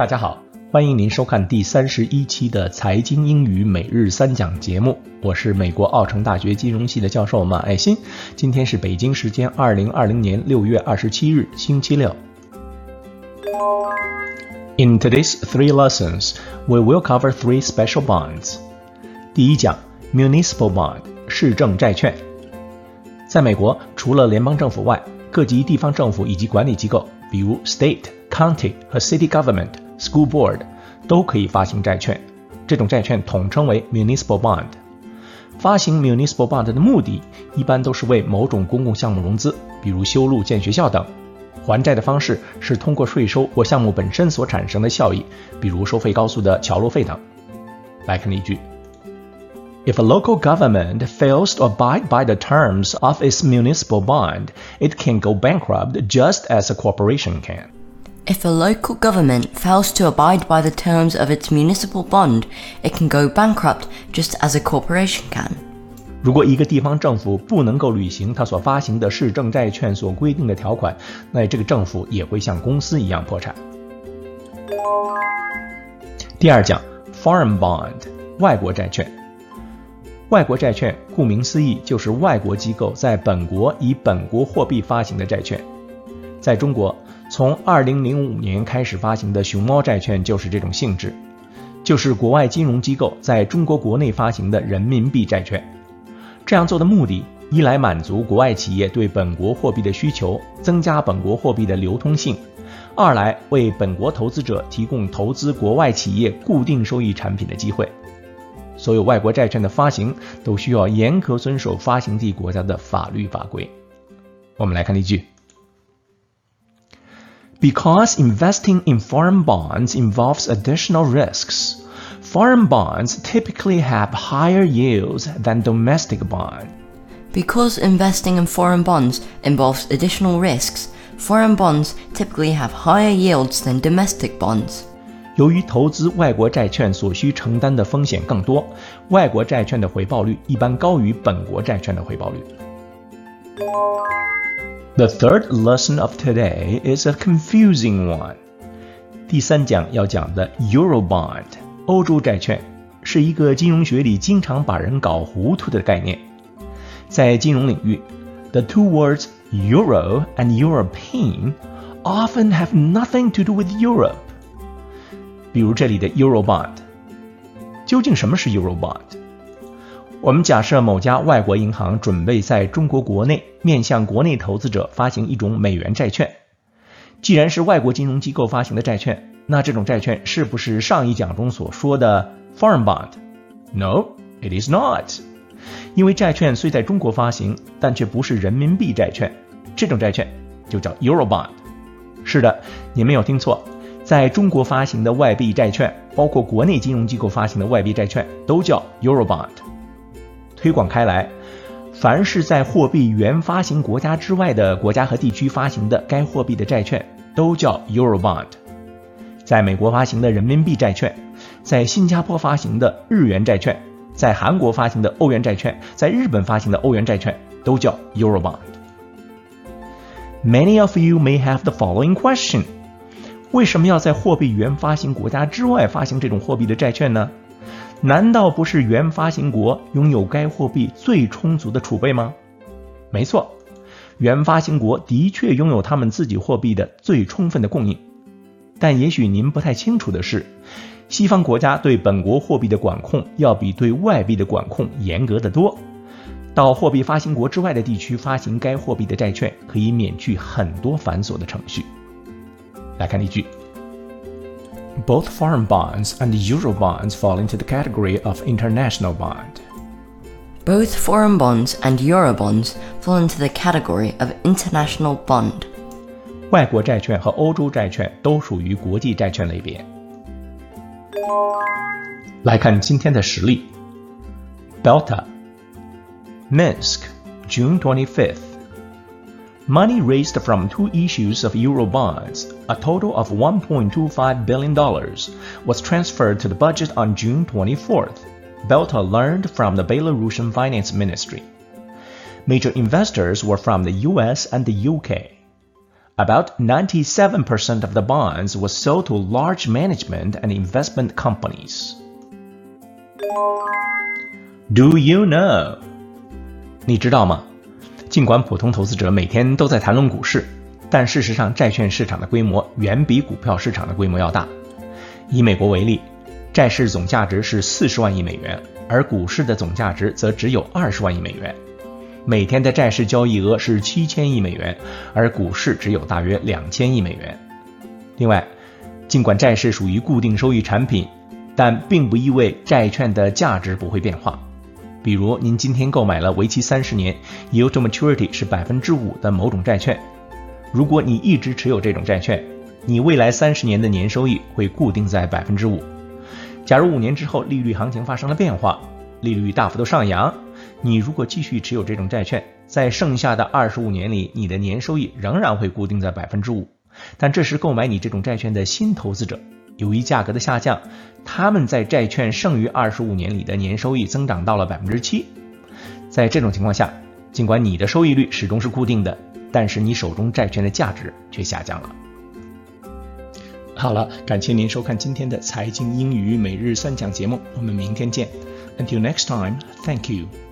大家好，欢迎您收看第三十一期的财经英语每日三讲节目。我是美国奥城大学金融系的教授马爱新。今天是北京时间二零二零年六月二十七日，星期六。In today's three lessons, we will cover three special bonds. 第一讲，municipal bond，市政债券。在美国，除了联邦政府外，各级地方政府以及管理机构，比如 state、county 和 city government、school board，都可以发行债券。这种债券统称为 municipal bond。发行 municipal bond 的目的，一般都是为某种公共项目融资，比如修路、建学校等。还债的方式是通过税收或项目本身所产生的效益，比如收费高速的桥路费等。来看例句：If a local government fails to abide by the terms of its municipal bond, it can go bankrupt just as a corporation can. If a local government fails to abide by the terms of its municipal bond, it can go bankrupt just as a corporation can. 如果一个地方政府不能够履行它所发行的市政债券所规定的条款，那这个政府也会像公司一样破产。第二讲，foreign bond，外国债券。外国债券顾名思义就是外国机构在本国以本国货币发行的债券。在中国，从2005年开始发行的熊猫债券就是这种性质，就是国外金融机构在中国国内发行的人民币债券。这样做的目的，一来满足国外企业对本国货币的需求，增加本国货币的流通性；二来为本国投资者提供投资国外企业固定收益产品的机会。所有外国债券的发行都需要严格遵守发行地国家的法律法规。我们来看例句 ：Because investing in foreign bonds involves additional risks. Foreign bonds typically have higher yields than domestic bonds. Because investing in foreign bonds involves additional risks, foreign bonds typically have higher yields than domestic bonds. 由于投资外国债券所需承担的风险更多，外国债券的回报率一般高于本国债券的回报率。 The third lesson of today is a confusing one. 第三讲要讲的 Eurobond 欧洲债券是一个金融学里经常把人搞糊涂的概念。在金融领域，the two words euro and European often have nothing to do with Europe。比如这里的 Eurobond，究竟什么是 Eurobond？ 我们假设某家外国银行准备在中国国内面向国内投资者发行一种美元债券。既然是外国金融机构发行的债券，那这种债券是不是上一讲中所说的 foreign bond？No, it is not。因为债券虽在中国发行，但却不是人民币债券，这种债券就叫 euro bond。是的，你没有听错，在中国发行的外币债券，包括国内金融机构发行的外币债券，都叫 euro bond。推广开来，凡是在货币原发行国家之外的国家和地区发行的该货币的债券，都叫 euro bond。在美国发行的人民币债券，在新加坡发行的日元债券，在韩国发行的欧元债券，在日本发行的欧元债券都叫 Eurobond。Many of you may have the following question：为什么要在货币原发行国家之外发行这种货币的债券呢？难道不是原发行国拥有该货币最充足的储备吗？没错，原发行国的确拥有他们自己货币的最充分的供应。但也许您不太清楚的是，西方国家对本国货币的管控要比对外币的管控严格得多。到货币发行国之外的地区发行该货币的债券，可以免去很多繁琐的程序。来看例句 ：Both foreign bonds and euro bonds fall into the category of international bond. Both foreign bonds and euro bonds fall into the category of international bond. 外国债券和欧洲债券都属于国际债券类别。来看今天的实例：Belta, Minsk, June 25th. Money raised from two issues of euro bonds, a total of $1.25 billion, was transferred to the budget on June 24th. Belta learned from the Belarusian finance ministry. Major investors were from the US and the UK. About 97% of the bonds was sold to large management and investment companies. Do you know? 你知道吗？ 尽管普通投资者每天都在谈论股市，但事实上，债券市场的规模远比股票市场的规模要大。以美国为例，债市总价值是四十万亿美元，而股市的总价值则只有二十万亿美元。每天的债市交易额是七千亿美元，而股市只有大约两千亿美元。另外，尽管债市属于固定收益产品，但并不意味债券的价值不会变化。比如，您今天购买了为期三十年、yield to maturity 是百分之五的某种债券，如果你一直持有这种债券，你未来三十年的年收益会固定在百分之五。假如五年之后利率行情发生了变化，利率大幅度上扬，你如果继续持有这种债券，在剩下的二十五年里，你的年收益仍然会固定在百分之五。但这时购买你这种债券的新投资者，由于价格的下降，他们在债券剩余二十五年里的年收益增长到了百分之七。在这种情况下，尽管你的收益率始终是固定的，但是你手中债券的价值却下降了。好了，感谢您收看今天的财经英语每日三讲节目，我们明天见。Until next time, thank you.